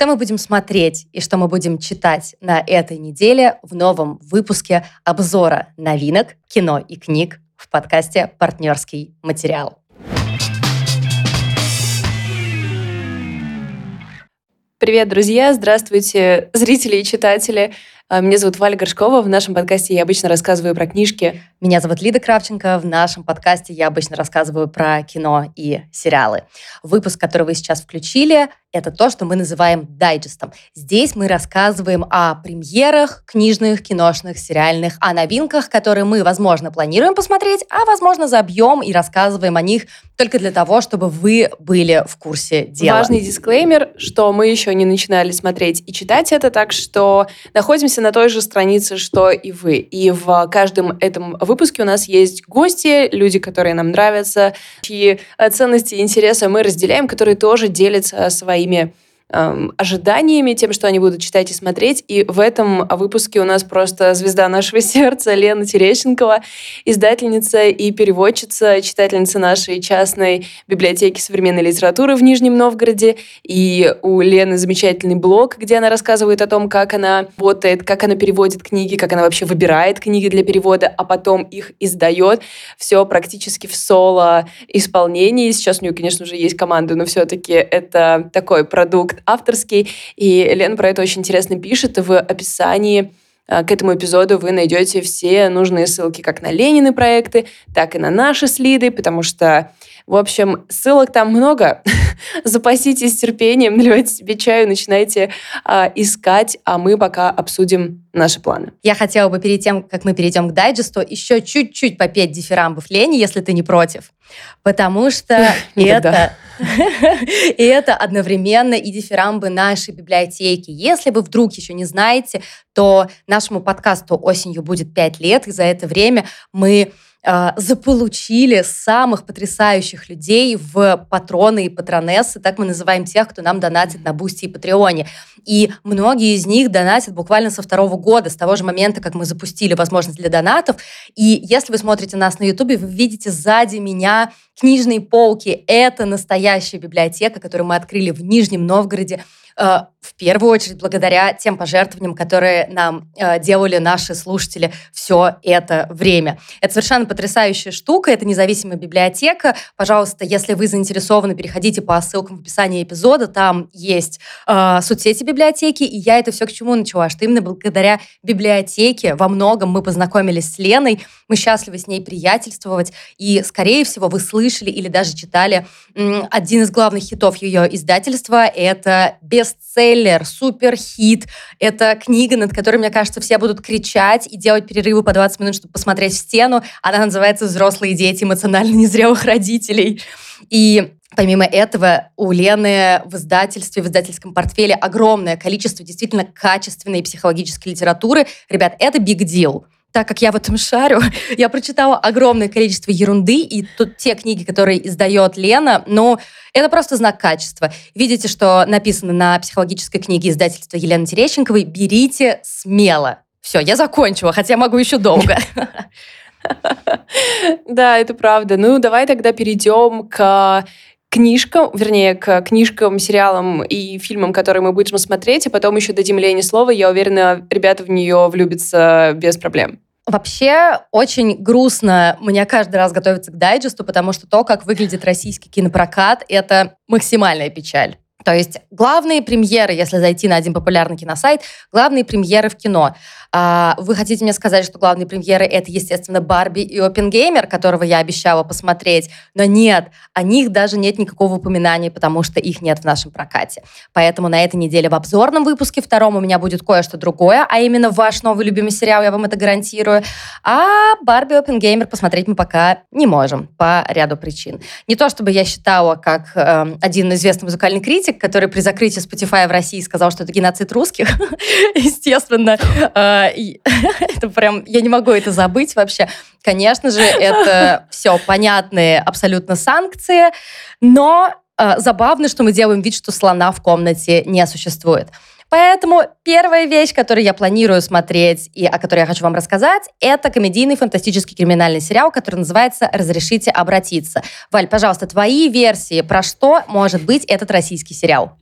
что мы будем смотреть и что мы будем читать на этой неделе в новом выпуске обзора новинок кино и книг в подкасте «Партнерский материал». Привет, друзья! Здравствуйте, зрители и читатели. А, меня зовут Валя Горшкова. В нашем подкасте я обычно рассказываю про книжки. Меня зовут Лида Кравченко. В нашем подкасте я обычно рассказываю про кино и сериалы. Выпуск, который вы сейчас включили, это то, что мы называем дайджестом. Здесь мы рассказываем о премьерах книжных, киношных, сериальных, о новинках, которые мы, возможно, планируем посмотреть, а, возможно, забьем и рассказываем о них только для того, чтобы вы были в курсе дела. Важный дисклеймер, что мы еще не начинали смотреть и читать это, так что находимся на той же странице, что и вы. И в каждом этом выпуске у нас есть гости, люди, которые нам нравятся, чьи ценности и интересы мы разделяем, которые тоже делятся своими эм, ожиданиями, тем, что они будут читать и смотреть. И в этом выпуске у нас просто звезда нашего сердца Лена Терещенкова, издательница и переводчица, читательница нашей частной библиотеки современной литературы в Нижнем Новгороде. И у Лены замечательный блог, где она рассказывает о том, как она работает, как она переводит книги, как она вообще выбирает книги для перевода, а потом их издает. Все практически в соло исполнении. Сейчас у нее, конечно же, есть команда, но все-таки это такой продукт авторский, и Лен про это очень интересно пишет в описании э, к этому эпизоду вы найдете все нужные ссылки как на Ленины проекты, так и на наши слиды, потому что, в общем, ссылок там много. Запаситесь терпением, наливайте себе чаю, начинайте а, искать, а мы пока обсудим наши планы. Я хотела бы перед тем, как мы перейдем к дайджесту, еще чуть-чуть попеть дифирамбов Лене, если ты не против. Потому что это и это одновременно и дифирамбы нашей библиотеки. Если вы вдруг еще не знаете, то нашему подкасту осенью будет 5 лет, и за это время мы заполучили самых потрясающих людей в патроны и патронессы, так мы называем тех, кто нам донатит на Бусти и Патреоне. И многие из них донатят буквально со второго года, с того же момента, как мы запустили возможность для донатов. И если вы смотрите нас на Ютубе, вы видите сзади меня книжные полки. Это настоящая библиотека, которую мы открыли в Нижнем Новгороде в первую очередь благодаря тем пожертвованиям, которые нам э, делали наши слушатели все это время. Это совершенно потрясающая штука, это независимая библиотека. Пожалуйста, если вы заинтересованы, переходите по ссылкам в описании эпизода, там есть э, соцсети библиотеки, и я это все к чему начала, что именно благодаря библиотеке во многом мы познакомились с Леной, мы счастливы с ней приятельствовать, и, скорее всего, вы слышали или даже читали один из главных хитов ее издательства, это «Без бестселлер, суперхит. Это книга, над которой, мне кажется, все будут кричать и делать перерывы по 20 минут, чтобы посмотреть в стену. Она называется «Взрослые дети эмоционально незрелых родителей». И Помимо этого, у Лены в издательстве, в издательском портфеле огромное количество действительно качественной психологической литературы. Ребят, это big deal так как я в этом шарю, я прочитала огромное количество ерунды, и тут те книги, которые издает Лена, ну, это просто знак качества. Видите, что написано на психологической книге издательства Елены Терещенковой «Берите смело». Все, я закончила, хотя могу еще долго. Да, это правда. Ну, давай тогда перейдем к книжкам, вернее, к книжкам, сериалам и фильмам, которые мы будем смотреть, а потом еще дадим Лене слово. Я уверена, ребята в нее влюбятся без проблем. Вообще очень грустно мне каждый раз готовиться к дайджесту, потому что то, как выглядит российский кинопрокат, это максимальная печаль. То есть главные премьеры, если зайти на один популярный киносайт, главные премьеры в кино. А, вы хотите мне сказать, что главные премьеры это, естественно, Барби и Опенгеймер, которого я обещала посмотреть, но нет, о них даже нет никакого упоминания, потому что их нет в нашем прокате. Поэтому на этой неделе в обзорном выпуске втором у меня будет кое-что другое, а именно ваш новый любимый сериал, я вам это гарантирую. А Барби Опенгеймер посмотреть мы пока не можем по ряду причин. Не то чтобы я считала, как э, один известный музыкальный критик, который при закрытии Spotify в России сказал, что это геноцид русских, естественно, э, это прям, я не могу это забыть вообще. Конечно же, это все понятные абсолютно санкции, но э, забавно, что мы делаем вид, что слона в комнате не существует. Поэтому первая вещь, которую я планирую смотреть и о которой я хочу вам рассказать, это комедийный фантастический криминальный сериал, который называется «Разрешите обратиться». Валь, пожалуйста, твои версии, про что может быть этот российский сериал?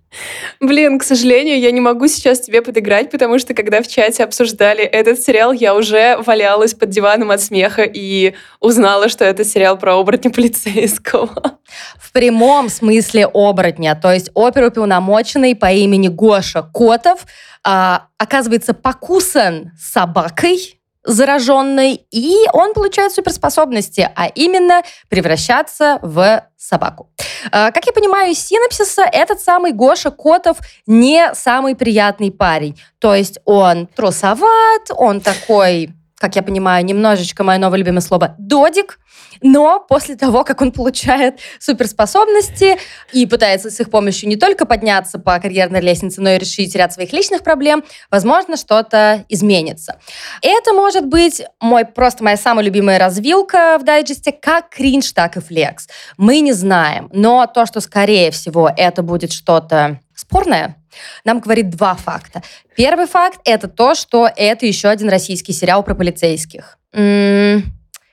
Блин, к сожалению, я не могу сейчас тебе подыграть, потому что когда в чате обсуждали этот сериал, я уже валялась под диваном от смеха и узнала, что это сериал про оборотня полицейского. В прямом смысле оборотня, то есть оперуполномоченный по имени Гоша Котов а, оказывается покусан собакой, зараженной, и он получает суперспособности, а именно превращаться в собаку. А, как я понимаю из синапсиса, этот самый Гоша Котов не самый приятный парень. То есть он трусоват, он такой как я понимаю, немножечко мое новое любимое слово «додик», но после того, как он получает суперспособности и пытается с их помощью не только подняться по карьерной лестнице, но и решить ряд своих личных проблем, возможно, что-то изменится. Это может быть мой, просто моя самая любимая развилка в дайджесте, как кринж, так и флекс. Мы не знаем, но то, что, скорее всего, это будет что-то спорное, нам говорит два факта. Первый факт — это то, что это еще один российский сериал про полицейских. М-м-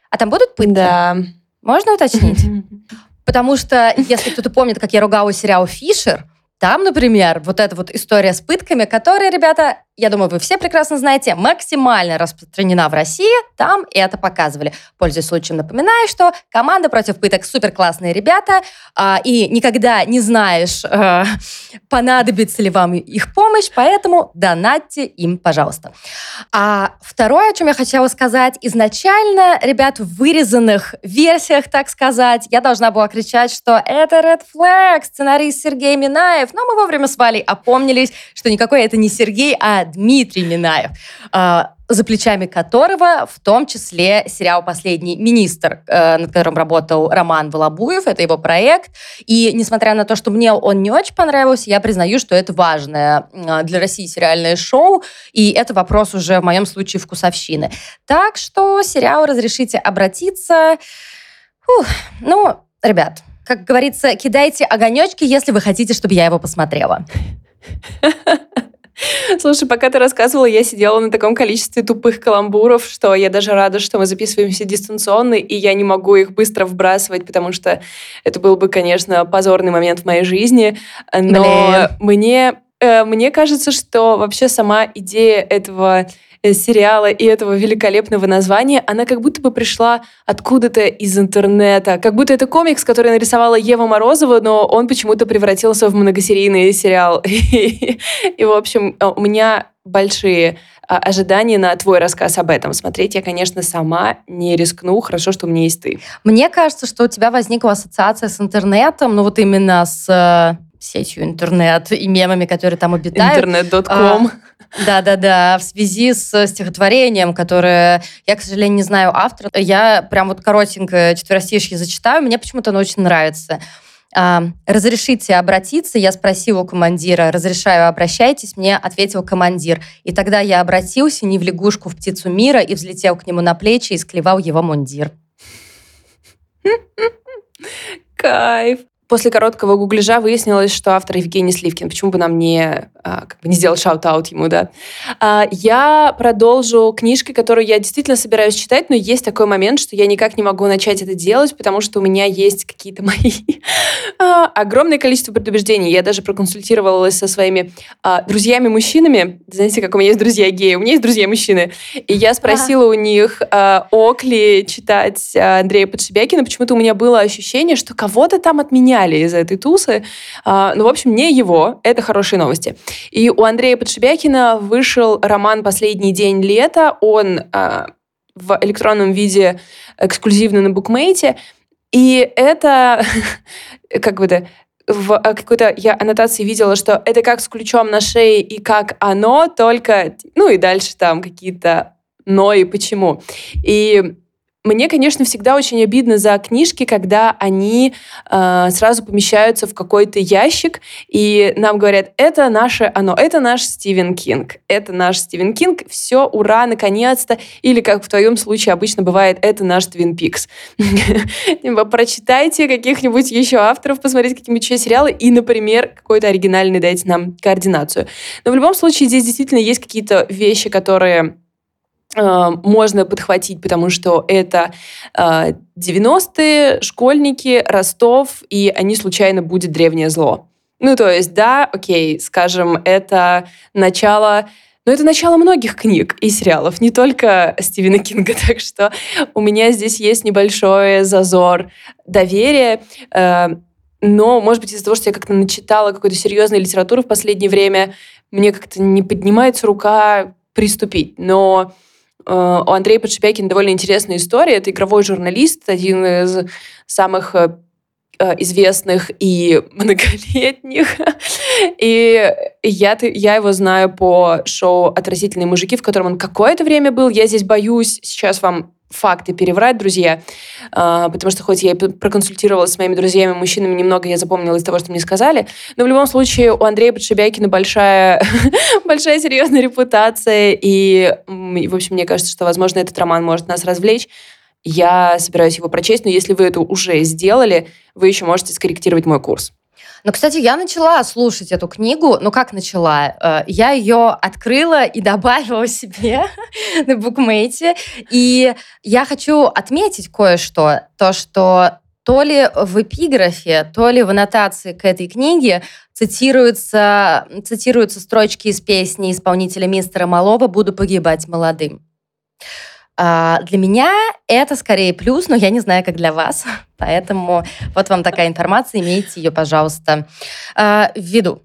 а там будут пытки? Да. Можно уточнить? Потому что, если кто-то помнит, как я ругала сериал «Фишер», там, например, вот эта вот история с пытками, которая, ребята, я думаю, вы все прекрасно знаете, максимально распространена в России, там это показывали. Пользуясь случаем, напоминаю, что команда против пыток супер классные ребята, э, и никогда не знаешь, э, понадобится ли вам их помощь, поэтому донатьте им, пожалуйста. А второе, о чем я хотела сказать, изначально, ребят, в вырезанных версиях, так сказать, я должна была кричать, что это Red Flag, сценарист Сергей Минаев, но мы вовремя с Валей опомнились, что никакой это не Сергей, а Дмитрий Минаев, а, за плечами которого в том числе сериал «Последний министр», э, над которым работал Роман Волобуев, это его проект. И несмотря на то, что мне он не очень понравился, я признаю, что это важное а, для России сериальное шоу, и это вопрос уже в моем случае вкусовщины. Так что сериал «Разрешите обратиться». Фух, ну, ребят, как говорится, кидайте огонечки, если вы хотите, чтобы я его посмотрела. Слушай, пока ты рассказывала, я сидела на таком количестве тупых каламбуров, что я даже рада, что мы записываемся дистанционно, и я не могу их быстро вбрасывать, потому что это был бы, конечно, позорный момент в моей жизни. Но Блин. мне э, мне кажется, что вообще сама идея этого сериала и этого великолепного названия, она как будто бы пришла откуда-то из интернета. Как будто это комикс, который нарисовала Ева Морозова, но он почему-то превратился в многосерийный сериал. И, в общем, у меня большие а, ожидания на твой рассказ об этом. Смотреть я, конечно, сама не рискну. Хорошо, что у меня есть ты. Мне кажется, что у тебя возникла ассоциация с интернетом, ну вот именно с э, сетью интернет и мемами, которые там обитают. Интернет.ком. Да-да-да, в связи с стихотворением, которое я, к сожалению, не знаю автора. Я прям вот коротенько четверостишье зачитаю, мне почему-то оно очень нравится. А, «Разрешите обратиться?» Я спросила у командира. «Разрешаю, обращайтесь?» Мне ответил командир. И тогда я обратился не в лягушку, в птицу мира и взлетел к нему на плечи и склевал его мундир. Кайф. После короткого гугляжа выяснилось, что автор Евгений Сливкин. Почему бы нам не, а, как бы не сделать shout-out ему, да? А, я продолжу книжкой, которую я действительно собираюсь читать, но есть такой момент, что я никак не могу начать это делать, потому что у меня есть какие-то мои а, огромное количество предубеждений. Я даже проконсультировалась со своими друзьями-мужчинами. Знаете, как у меня есть друзья геи, у меня есть друзья-мужчины. И я спросила у них, ок ли читать Андрея Подшибякина. Почему-то у меня было ощущение, что кого-то там от меня сняли из этой тусы. А, ну, в общем, не его. Это хорошие новости. И у Андрея Подшибякина вышел роман «Последний день лета». Он а, в электронном виде эксклюзивно на букмейте. И это, как бы это, в какой-то я аннотации видела, что это как с ключом на шее и как оно, только, ну и дальше там какие-то но и почему. И мне, конечно, всегда очень обидно за книжки, когда они э, сразу помещаются в какой-то ящик, и нам говорят, это наше оно, это наш Стивен Кинг, это наш Стивен Кинг, все, ура, наконец-то. Или, как в твоем случае обычно бывает, это наш Твин Пикс. Прочитайте каких-нибудь еще авторов, посмотрите какие-нибудь еще сериалы, и, например, какой-то оригинальный дайте нам координацию. Но в любом случае здесь действительно есть какие-то вещи, которые можно подхватить, потому что это 90-е, э, школьники, Ростов, и они случайно будет древнее зло. Ну, то есть, да, окей, скажем, это начало но это начало многих книг и сериалов, не только Стивена Кинга. Так что у меня здесь есть небольшой зазор доверия. Э, но, может быть, из-за того, что я как-то начитала какой-то серьезной литературы в последнее время, мне как-то не поднимается рука приступить. Но у Андрея Подшипякина довольно интересная история. Это игровой журналист, один из самых э, Э, известных и многолетних. И я, я его знаю по шоу «Отразительные мужики», в котором он какое-то время был. Я здесь боюсь сейчас вам факты переврать, друзья, а, потому что хоть я и проконсультировалась с моими друзьями, мужчинами, немного я запомнила из того, что мне сказали, но в любом случае у Андрея Подшибякина большая, большая серьезная репутация, и, в общем, мне кажется, что, возможно, этот роман может нас развлечь. Я собираюсь его прочесть, но если вы это уже сделали, вы еще можете скорректировать мой курс. Ну, кстати, я начала слушать эту книгу. Ну, как начала? Э, я ее открыла и добавила себе на букмейте. И я хочу отметить кое-что. То, что то ли в эпиграфе, то ли в аннотации к этой книге цитируются, цитируются строчки из песни исполнителя мистера Малова «Буду погибать молодым». А, для меня это скорее плюс, но я не знаю, как для вас. Поэтому вот вам такая информация, имейте ее, пожалуйста, а, в виду.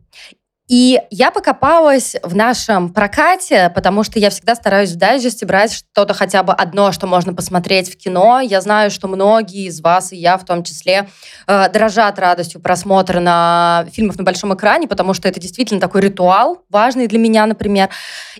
И я покопалась в нашем прокате, потому что я всегда стараюсь в дайджесте брать что-то хотя бы одно, что можно посмотреть в кино. Я знаю, что многие из вас, и я в том числе, э, дрожат радостью просмотра на фильмов на большом экране, потому что это действительно такой ритуал, важный для меня, например.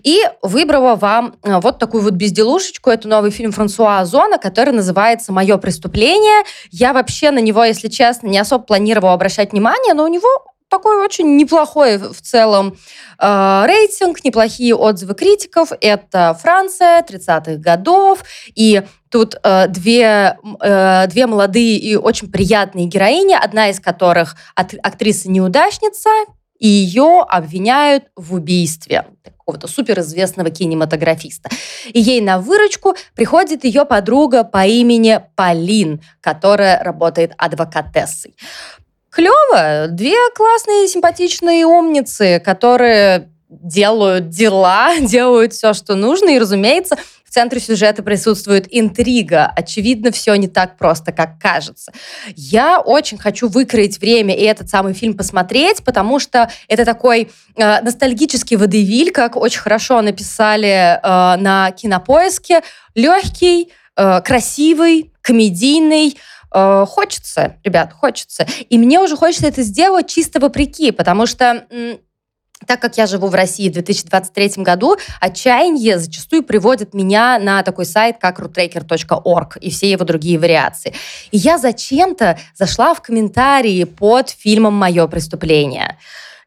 И выбрала вам э, вот такую вот безделушечку. Это новый фильм Франсуа Озона, который называется «Мое преступление». Я вообще на него, если честно, не особо планировала обращать внимание, но у него такой очень неплохой в целом э, рейтинг, неплохие отзывы критиков. Это Франция 30-х годов, и тут э, две, э, две молодые и очень приятные героини, одна из которых актриса-неудачница, и ее обвиняют в убийстве какого-то суперизвестного кинематографиста. И ей на выручку приходит ее подруга по имени Полин, которая работает адвокатессой. Клево. Две классные, симпатичные умницы, которые делают дела, делают все, что нужно. И, разумеется, в центре сюжета присутствует интрига. Очевидно, все не так просто, как кажется. Я очень хочу выкроить время и этот самый фильм посмотреть, потому что это такой э, ностальгический водевиль, как очень хорошо написали э, на кинопоиске. Легкий, э, красивый, комедийный, Э, хочется, ребят, хочется. И мне уже хочется это сделать чисто вопреки, потому что так как я живу в России в 2023 году, отчаяние зачастую приводит меня на такой сайт, как roottracker.org и все его другие вариации. И я зачем-то зашла в комментарии под фильмом «Мое преступление».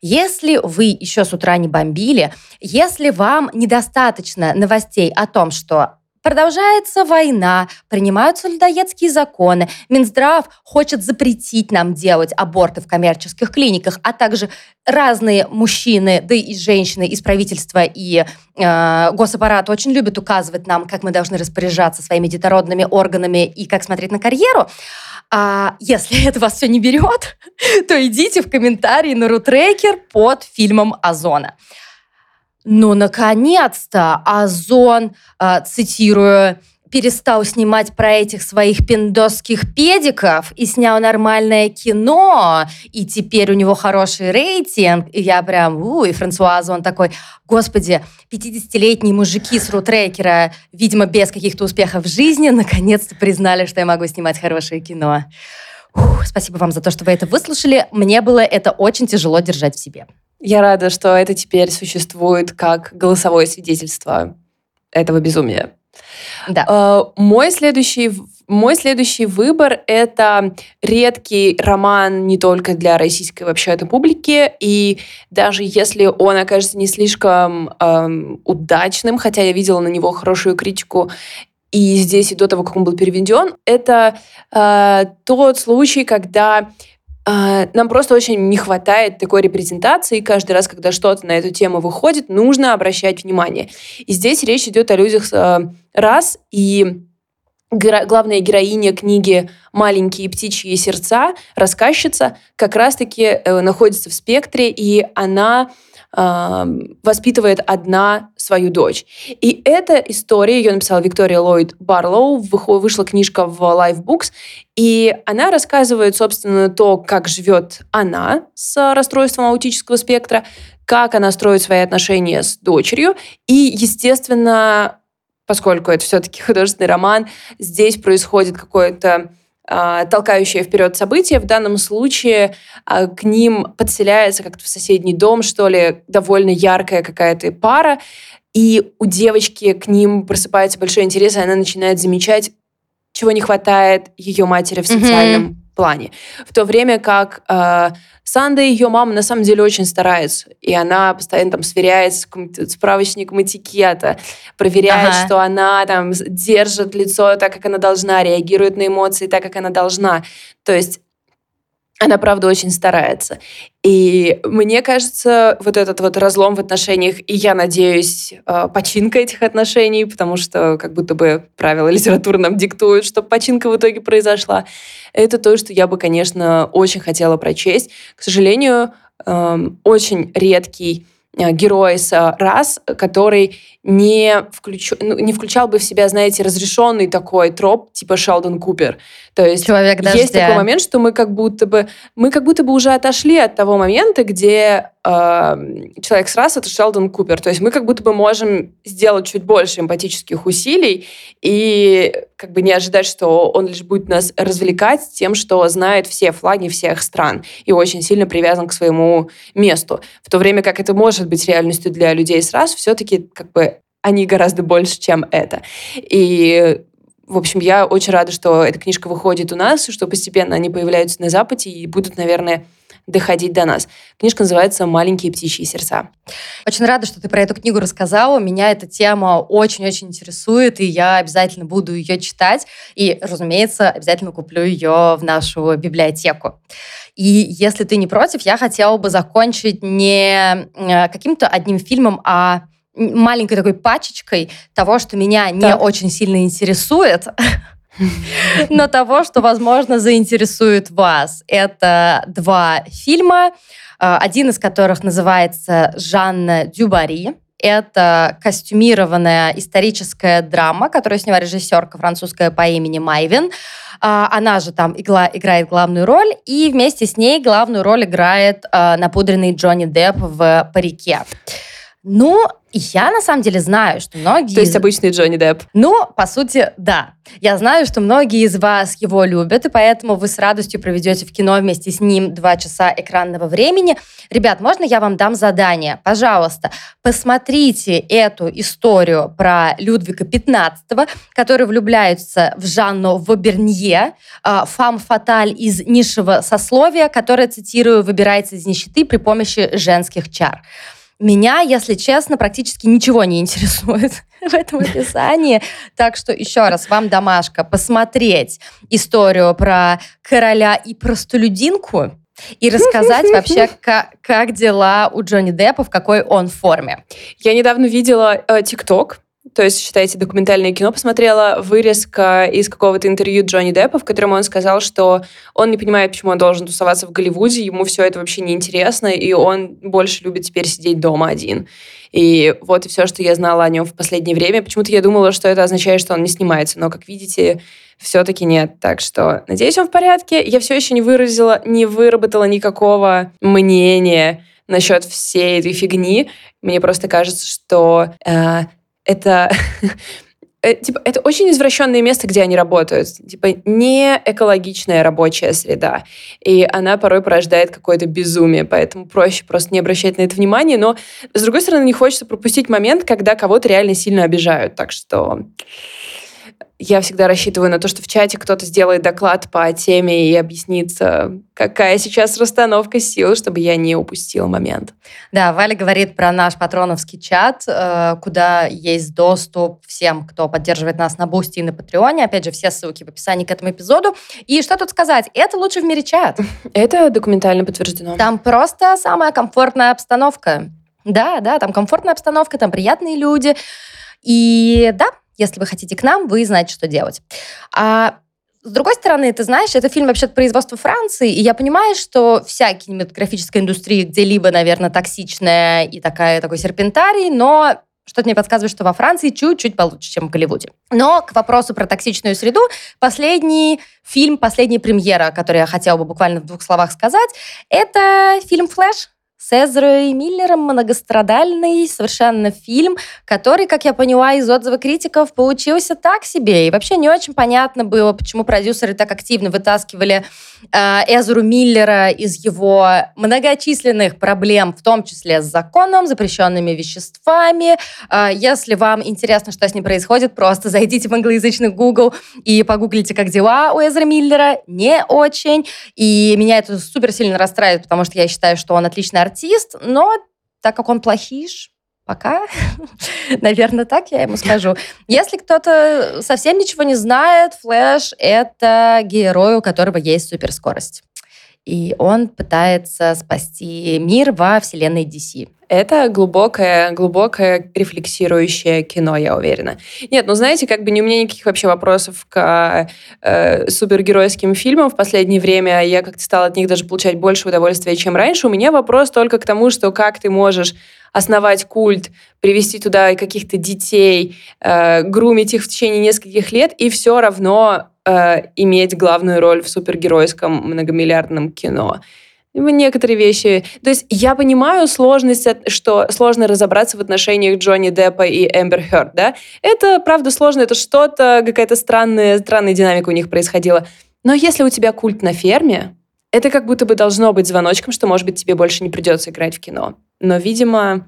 Если вы еще с утра не бомбили, если вам недостаточно новостей о том, что Продолжается война, принимаются людоедские законы, Минздрав хочет запретить нам делать аборты в коммерческих клиниках, а также разные мужчины, да и женщины из правительства и э, госаппарата очень любят указывать нам, как мы должны распоряжаться своими детородными органами и как смотреть на карьеру. А если это вас все не берет, то идите в комментарии на Рутрекер под фильмом Озона. Ну, наконец-то Озон, э, цитирую, перестал снимать про этих своих пиндосских педиков и снял нормальное кино, и теперь у него хороший рейтинг. И я прям, у, и Франсуа Озон такой, господи, 50-летние мужики с рутрекера, видимо, без каких-то успехов в жизни, наконец-то признали, что я могу снимать хорошее кино. Ух, спасибо вам за то, что вы это выслушали. Мне было это очень тяжело держать в себе. Я рада, что это теперь существует как голосовое свидетельство этого безумия. Да. Uh, мой следующий мой следующий выбор — это редкий роман не только для российской вообще этой публики, и даже если он окажется не слишком эм, удачным, хотя я видела на него хорошую критику и здесь, и до того, как он был переведен, это э, тот случай, когда а, нам просто очень не хватает такой репрезентации. Каждый раз, когда что-то на эту тему выходит, нужно обращать внимание. И здесь речь идет о людях э, раз и главная героиня книги «Маленькие птичьи сердца», рассказчица, как раз-таки э, находится в спектре, и она э, воспитывает одна свою дочь. И эта история, ее написала Виктория Ллойд Барлоу, вышла книжка в Live Books, и она рассказывает, собственно, то, как живет она с расстройством аутического спектра, как она строит свои отношения с дочерью, и, естественно, поскольку это все-таки художественный роман, здесь происходит какое-то а, толкающее вперед событие. В данном случае а, к ним подселяется как-то в соседний дом, что ли, довольно яркая какая-то пара, и у девочки к ним просыпается большой интерес, и она начинает замечать, чего не хватает ее матери в социальном. Плане. В то время как э, Санда, ее мама, на самом деле очень старается. И она постоянно там сверяется с справочником этикета, проверяет, ага. что она там держит лицо так, как она должна, реагирует на эмоции так, как она должна. То есть она, правда, очень старается. И мне кажется, вот этот вот разлом в отношениях, и я надеюсь, э, починка этих отношений, потому что как будто бы правила литературы нам диктуют, чтобы починка в итоге произошла, это то, что я бы, конечно, очень хотела прочесть. К сожалению, эм, очень редкий герой с раз, который не, включ... ну, не включал бы в себя, знаете, разрешенный такой троп, типа Шелдон Купер. То есть Человек есть такой момент, что мы как будто бы мы как будто бы уже отошли от того момента, где э, человек с раз это Шелдон Купер. То есть мы как будто бы можем сделать чуть больше эмпатических усилий и как бы не ожидать, что он лишь будет нас развлекать тем, что знает все флаги всех стран и очень сильно привязан к своему месту. В то время как это может быть реальностью для людей с раз, все-таки как бы они гораздо больше, чем это. И в общем, я очень рада, что эта книжка выходит у нас, что постепенно они появляются на Западе и будут, наверное, доходить до нас. Книжка называется «Маленькие птичьи сердца». Очень рада, что ты про эту книгу рассказала. Меня эта тема очень-очень интересует, и я обязательно буду ее читать. И, разумеется, обязательно куплю ее в нашу библиотеку. И если ты не против, я хотела бы закончить не э, каким-то одним фильмом, а маленькой такой пачечкой того, что меня так. не очень сильно интересует, но того, что, возможно, заинтересует вас. Это два фильма, э, один из которых называется «Жанна Дюбари». Это костюмированная историческая драма, которую сняла режиссерка французская по имени Майвин. А, она же там игла, играет главную роль, и вместе с ней главную роль играет э, напудренный Джонни Депп в парике. Ну, я на самом деле знаю, что многие... То есть обычный Джонни Депп? Ну, по сути, да. Я знаю, что многие из вас его любят, и поэтому вы с радостью проведете в кино вместе с ним два часа экранного времени. Ребят, можно я вам дам задание? Пожалуйста, посмотрите эту историю про Людвига XV, который влюбляется в Жанну Вобернье, а, фам фаталь из низшего сословия, которая, цитирую, выбирается из нищеты при помощи женских чар. Меня, если честно, практически ничего не интересует в этом описании. Так что еще раз, вам домашка посмотреть историю про короля и простолюдинку и рассказать вообще, как, как дела у Джонни Деппа, в какой он форме. Я недавно видела э, ТикТок, то есть, считайте, документальное кино посмотрела, вырезка из какого-то интервью Джонни Деппа, в котором он сказал, что он не понимает, почему он должен тусоваться в Голливуде, ему все это вообще не интересно, и он больше любит теперь сидеть дома один. И вот и все, что я знала о нем в последнее время. Почему-то я думала, что это означает, что он не снимается, но, как видите, все-таки нет. Так что, надеюсь, он в порядке. Я все еще не выразила, не выработала никакого мнения насчет всей этой фигни. Мне просто кажется, что э, это э, типа, это очень извращенное место, где они работают. Типа, не экологичная рабочая среда. И она порой порождает какое-то безумие, поэтому проще просто не обращать на это внимание. Но, с другой стороны, не хочется пропустить момент, когда кого-то реально сильно обижают. Так что я всегда рассчитываю на то, что в чате кто-то сделает доклад по теме и объяснит, какая сейчас расстановка сил, чтобы я не упустила момент. Да, Валя говорит про наш патроновский чат, э, куда есть доступ всем, кто поддерживает нас на Бусти и на Патреоне. Опять же, все ссылки в описании к этому эпизоду. И что тут сказать? Это лучший в мире чат. Это документально подтверждено. Там просто самая комфортная обстановка. Да, да, там комфортная обстановка, там приятные люди. И да, Если вы хотите к нам, вы знаете, что делать. А с другой стороны, ты знаешь, это фильм вообще производства Франции, и я понимаю, что вся кинематографическая индустрия где-либо, наверное, токсичная и такая, такой серпентарий, но что-то мне подсказывает, что во Франции чуть-чуть получше, чем в Голливуде. Но к вопросу про токсичную среду, последний фильм, последняя премьера, который я хотела бы буквально в двух словах сказать, это фильм «Флэш», с Эзрой Миллером многострадальный совершенно фильм, который, как я поняла из отзыва критиков, получился так себе. И вообще не очень понятно было, почему продюсеры так активно вытаскивали э, Эзру Миллера из его многочисленных проблем, в том числе с законом, запрещенными веществами. Э, если вам интересно, что с ним происходит, просто зайдите в англоязычный Google и погуглите, как дела у Эзра Миллера. Не очень. И меня это супер сильно расстраивает, потому что я считаю, что он отличный артист, артист, но так как он плохиш, пока, наверное, так я ему скажу. Если кто-то совсем ничего не знает, Флэш — это герой, у которого есть суперскорость. И он пытается спасти мир во вселенной DC. Это глубокое, глубокое рефлексирующее кино, я уверена. Нет, ну знаете, как бы не у меня никаких вообще вопросов к э, супергеройским фильмам в последнее время. Я как-то стала от них даже получать больше удовольствия, чем раньше. У меня вопрос только к тому, что как ты можешь основать культ, привести туда каких-то детей, э, грумить их в течение нескольких лет, и все равно э, иметь главную роль в супергеройском многомиллиардном кино некоторые вещи. То есть я понимаю сложность, что сложно разобраться в отношениях Джонни Деппа и Эмбер Хёрд, да? Это, правда, сложно, это что-то, какая-то странная, странная динамика у них происходила. Но если у тебя культ на ферме, это как будто бы должно быть звоночком, что, может быть, тебе больше не придется играть в кино. Но, видимо,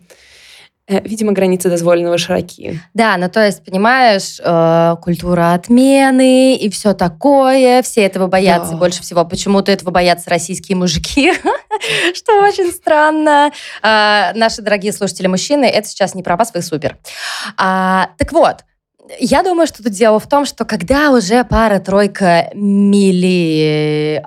видимо, границы дозволенного широки. Да, ну то есть, понимаешь, э, культура отмены и все такое, все этого боятся да. больше всего. Почему-то этого боятся российские мужики, что очень странно. Э, наши дорогие слушатели мужчины, это сейчас не про вас, вы супер. А, так вот, я думаю, что тут дело в том, что когда уже пара-тройка миллиард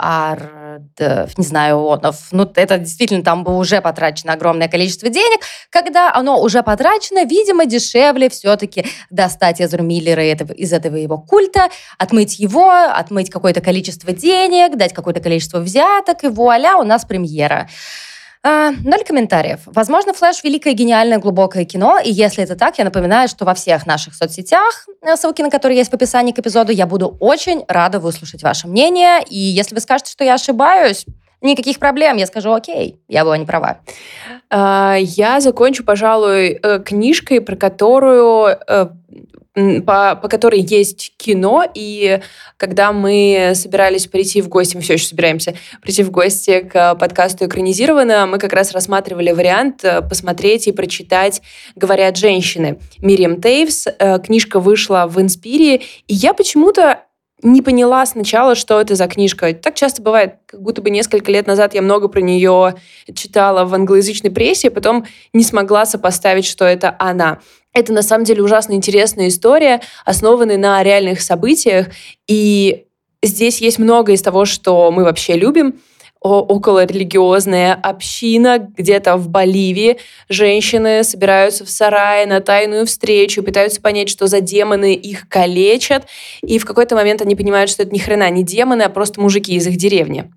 не знаю, онов. Ну, это действительно там было уже потрачено огромное количество денег. Когда оно уже потрачено, видимо, дешевле все-таки достать Эзру Миллера из этого его культа, отмыть его, отмыть какое-то количество денег, дать какое-то количество взяток, и вуаля, у нас премьера. А, ноль комментариев. Возможно, «Флэш» — великое, гениальное, глубокое кино, и если это так, я напоминаю, что во всех наших соцсетях, э, ссылки на которые есть в описании к эпизоду, я буду очень рада выслушать ваше мнение, и если вы скажете, что я ошибаюсь, никаких проблем, я скажу, окей, я была не права. А, я закончу, пожалуй, э, книжкой, про которую э, по, по которой есть кино, и когда мы собирались прийти в гости, мы все еще собираемся прийти в гости к подкасту «Экранизировано», мы как раз рассматривали вариант э, посмотреть и прочитать «Говорят женщины» Мириам Тейвс. Э, книжка вышла в Инспире, и я почему-то не поняла сначала, что это за книжка. Так часто бывает, как будто бы несколько лет назад я много про нее читала в англоязычной прессе, потом не смогла сопоставить, что это она. Это на самом деле ужасно интересная история, основанная на реальных событиях. И здесь есть много из того, что мы вообще любим около религиозная община где-то в Боливии. Женщины собираются в сарае на тайную встречу, пытаются понять, что за демоны их калечат. И в какой-то момент они понимают, что это ни хрена не демоны, а просто мужики из их деревни.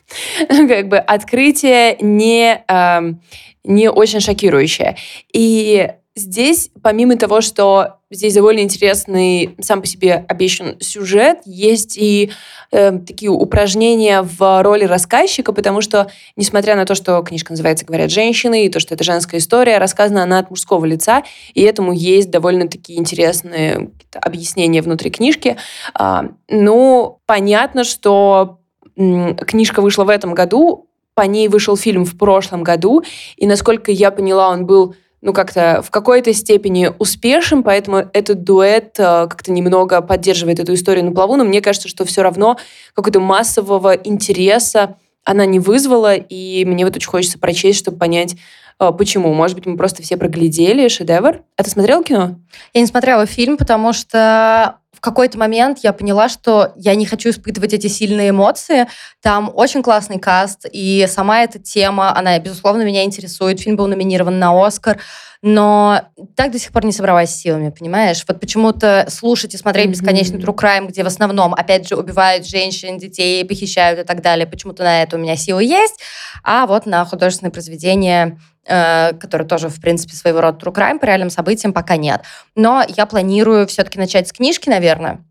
Как бы открытие не, не очень шокирующее. И Здесь, помимо того, что здесь довольно интересный сам по себе обещан сюжет, есть и э, такие упражнения в роли рассказчика, потому что, несмотря на то, что книжка называется «Говорят женщины», и то, что это женская история, рассказана она от мужского лица, и этому есть довольно такие интересные объяснения внутри книжки. А, ну, понятно, что книжка вышла в этом году, по ней вышел фильм в прошлом году, и, насколько я поняла, он был ну, как-то в какой-то степени успешен, поэтому этот дуэт э, как-то немного поддерживает эту историю на плаву, но мне кажется, что все равно какого-то массового интереса она не вызвала, и мне вот очень хочется прочесть, чтобы понять, э, почему. Может быть, мы просто все проглядели шедевр. А ты смотрела кино? Я не смотрела фильм, потому что в какой-то момент я поняла, что я не хочу испытывать эти сильные эмоции. Там очень классный каст, и сама эта тема, она, безусловно, меня интересует. Фильм был номинирован на Оскар, но так до сих пор не собралась силами, понимаешь? Вот почему-то слушать и смотреть mm-hmm. бесконечный true crime, где в основном, опять же, убивают женщин, детей, похищают и так далее, почему-то на это у меня силы есть, а вот на художественное произведение Э, который тоже, в принципе, своего рода true crime по реальным событиям пока нет. Но я планирую все-таки начать с книжки, наверное,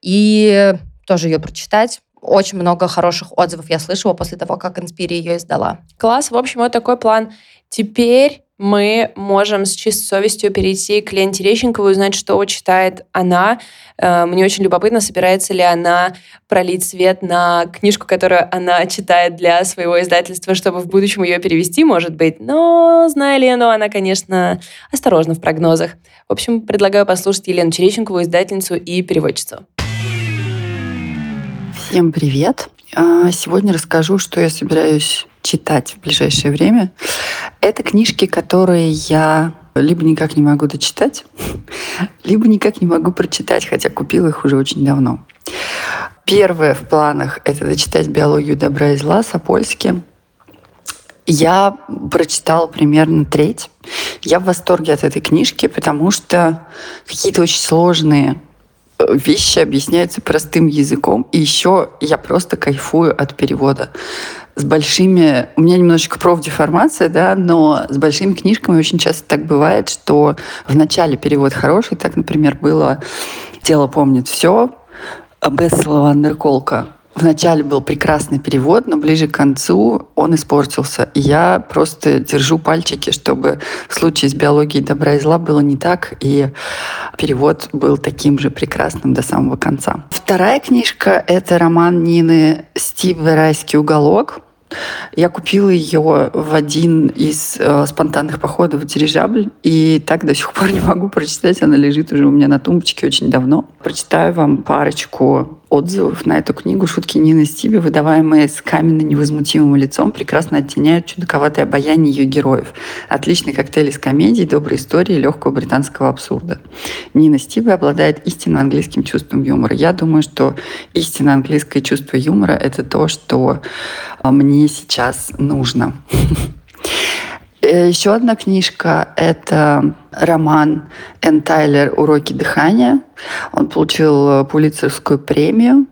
и тоже ее прочитать. Очень много хороших отзывов я слышала после того, как Инспири ее издала. Класс. В общем, вот такой план. Теперь мы можем с чистой совестью перейти к Лене Терещенковой и узнать, что читает она. Э, мне очень любопытно, собирается ли она пролить свет на книжку, которую она читает для своего издательства, чтобы в будущем ее перевести, может быть. Но, зная Лену, она, конечно, осторожна в прогнозах. В общем, предлагаю послушать Елену Терещенкову, издательницу и переводчицу. Всем привет! А, сегодня расскажу, что я собираюсь читать в ближайшее время. Это книжки, которые я либо никак не могу дочитать, либо никак не могу прочитать, хотя купила их уже очень давно. Первое в планах — это дочитать «Биологию добра и зла» Сапольски. Я прочитала примерно треть. Я в восторге от этой книжки, потому что какие-то очень сложные вещи объясняются простым языком. И еще я просто кайфую от перевода. С большими... У меня немножечко профдеформация, да, но с большими книжками очень часто так бывает, что в начале перевод хороший. Так, например, было «Тело помнит все», Бессела Вандерколка Вначале был прекрасный перевод, но ближе к концу он испортился. И я просто держу пальчики, чтобы в случае с биологией добра и зла было не так, и перевод был таким же прекрасным до самого конца. Вторая книжка — это роман Нины «Стив Райский уголок». Я купила ее в один из э, спонтанных походов в дирижабль, и так до сих пор не могу прочитать. Она лежит уже у меня на тумбочке очень давно. Прочитаю вам парочку отзывов на эту книгу «Шутки Нины Стиби», выдаваемые с каменно-невозмутимым лицом, прекрасно оттеняют чудаковатое обаяние ее героев. Отличный коктейль из комедий, доброй истории и легкого британского абсурда. Нина Стиби обладает истинно английским чувством юмора. Я думаю, что истинно английское чувство юмора — это то, что мне сейчас нужно. Э, Еще одна книжка — это роман Энн Тайлер «Уроки дыхания». Он получил Пулицерскую премию.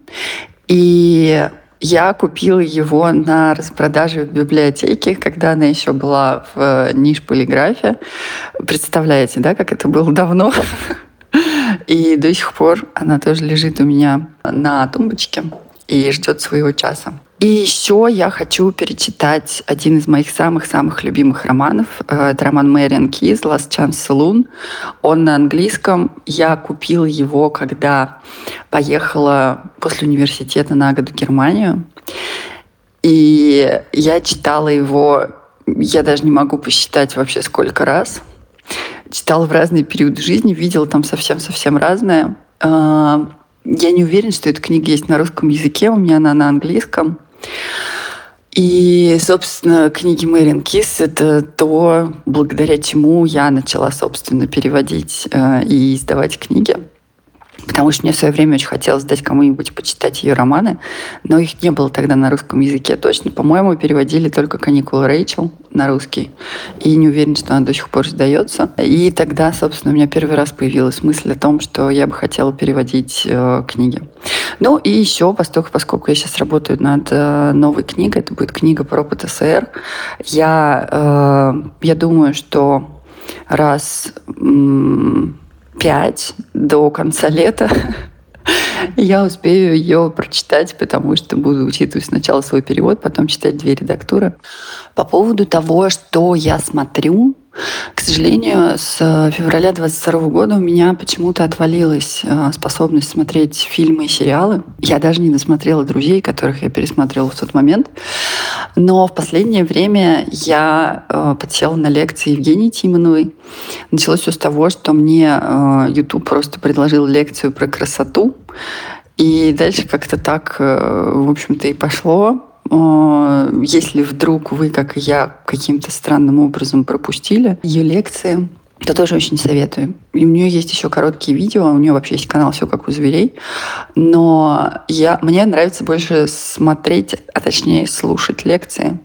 И я купила его на распродаже в библиотеке, когда она еще была в ниш полиграфе. Представляете, да, как это было давно? И до сих пор она тоже лежит у меня на тумбочке и ждет своего часа. И еще я хочу перечитать один из моих самых-самых любимых романов. Э, это роман Мэриан Киз «Last Chance Saloon». Он на английском. Я купила его, когда поехала после университета на год в Германию. И я читала его, я даже не могу посчитать вообще сколько раз. Читала в разные периоды жизни, видела там совсем-совсем разное. Э, я не уверена, что эта книга есть на русском языке, у меня она на английском. И, собственно, книги Мэрин Кис — это то, благодаря чему я начала, собственно, переводить э, и издавать книги потому что мне в свое время очень хотелось дать кому-нибудь почитать ее романы, но их не было тогда на русском языке точно. По-моему, переводили только «Каникулы Рэйчел» на русский, и не уверен, что она до сих пор издается. И тогда, собственно, у меня первый раз появилась мысль о том, что я бы хотела переводить э, книги. Ну и еще, поскольку, поскольку я сейчас работаю над э, новой книгой, это будет книга про ПТСР, я, э, я думаю, что раз 5 до конца лета я успею ее прочитать, потому что буду учитывать сначала свой перевод, потом читать две редактуры. По поводу того, что я смотрю, к сожалению, с февраля 22 года у меня почему-то отвалилась э, способность смотреть фильмы и сериалы. Я даже не досмотрела «Друзей», которых я пересмотрела в тот момент. Но в последнее время я э, подсела на лекции Евгении Тимоновой. Началось все с того, что мне э, YouTube просто предложил лекцию про красоту. И дальше как-то так, в общем-то, и пошло. А, если вдруг вы, как и я, каким-то странным образом пропустили ее лекции, то тоже очень советую. И у нее есть еще короткие видео, у нее вообще есть канал «Все как у зверей». Но я, мне нравится больше смотреть, а точнее слушать лекции.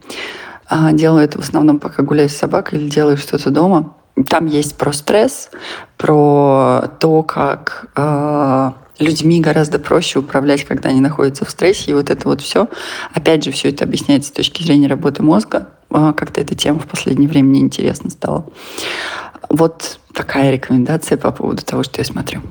А, делаю это в основном, пока гуляю с собакой или делаю что-то дома. Там есть про стресс, про то, как э, людьми гораздо проще управлять, когда они находятся в стрессе. И вот это вот все, опять же, все это объясняется с точки зрения работы мозга. Э, как-то эта тема в последнее время мне интересно стала. Вот такая рекомендация по поводу того, что я смотрю.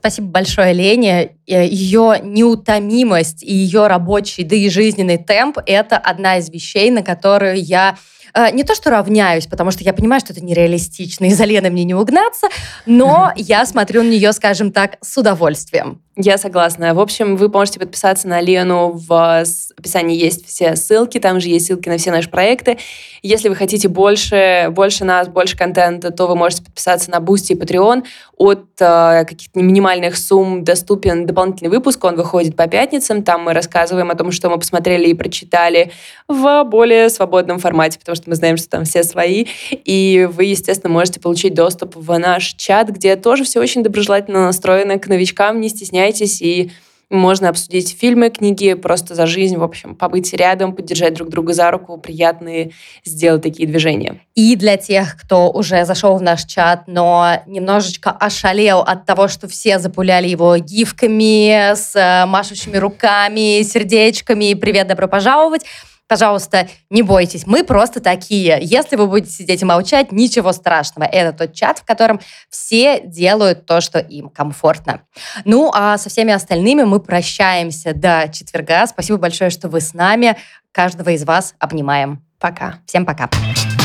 Спасибо большое Лене. Э, ее неутомимость и ее рабочий, да и жизненный темп – это одна из вещей, на которую я Э, не то что равняюсь, потому что я понимаю, что это нереалистично, и за Леной мне не угнаться, но я смотрю на нее, скажем так, с удовольствием. Я согласна. В общем, вы можете подписаться на Лену. В описании есть все ссылки. Там же есть ссылки на все наши проекты. Если вы хотите больше, больше нас, больше контента, то вы можете подписаться на Boosty и Patreon. От э, каких-то минимальных сумм доступен дополнительный выпуск. Он выходит по пятницам. Там мы рассказываем о том, что мы посмотрели и прочитали в более свободном формате, потому что мы знаем, что там все свои. И вы, естественно, можете получить доступ в наш чат, где тоже все очень доброжелательно настроено к новичкам. Не стесняйтесь и можно обсудить фильмы, книги, просто за жизнь, в общем, побыть рядом, поддержать друг друга за руку, приятные сделать такие движения. И для тех, кто уже зашел в наш чат, но немножечко ошалел от того, что все запуляли его гифками, с э, машущими руками, сердечками, привет, добро пожаловать, Пожалуйста, не бойтесь, мы просто такие. Если вы будете сидеть и молчать, ничего страшного. Это тот чат, в котором все делают то, что им комфортно. Ну, а со всеми остальными мы прощаемся до четверга. Спасибо большое, что вы с нами. Каждого из вас обнимаем. Пока. Всем пока. Пока.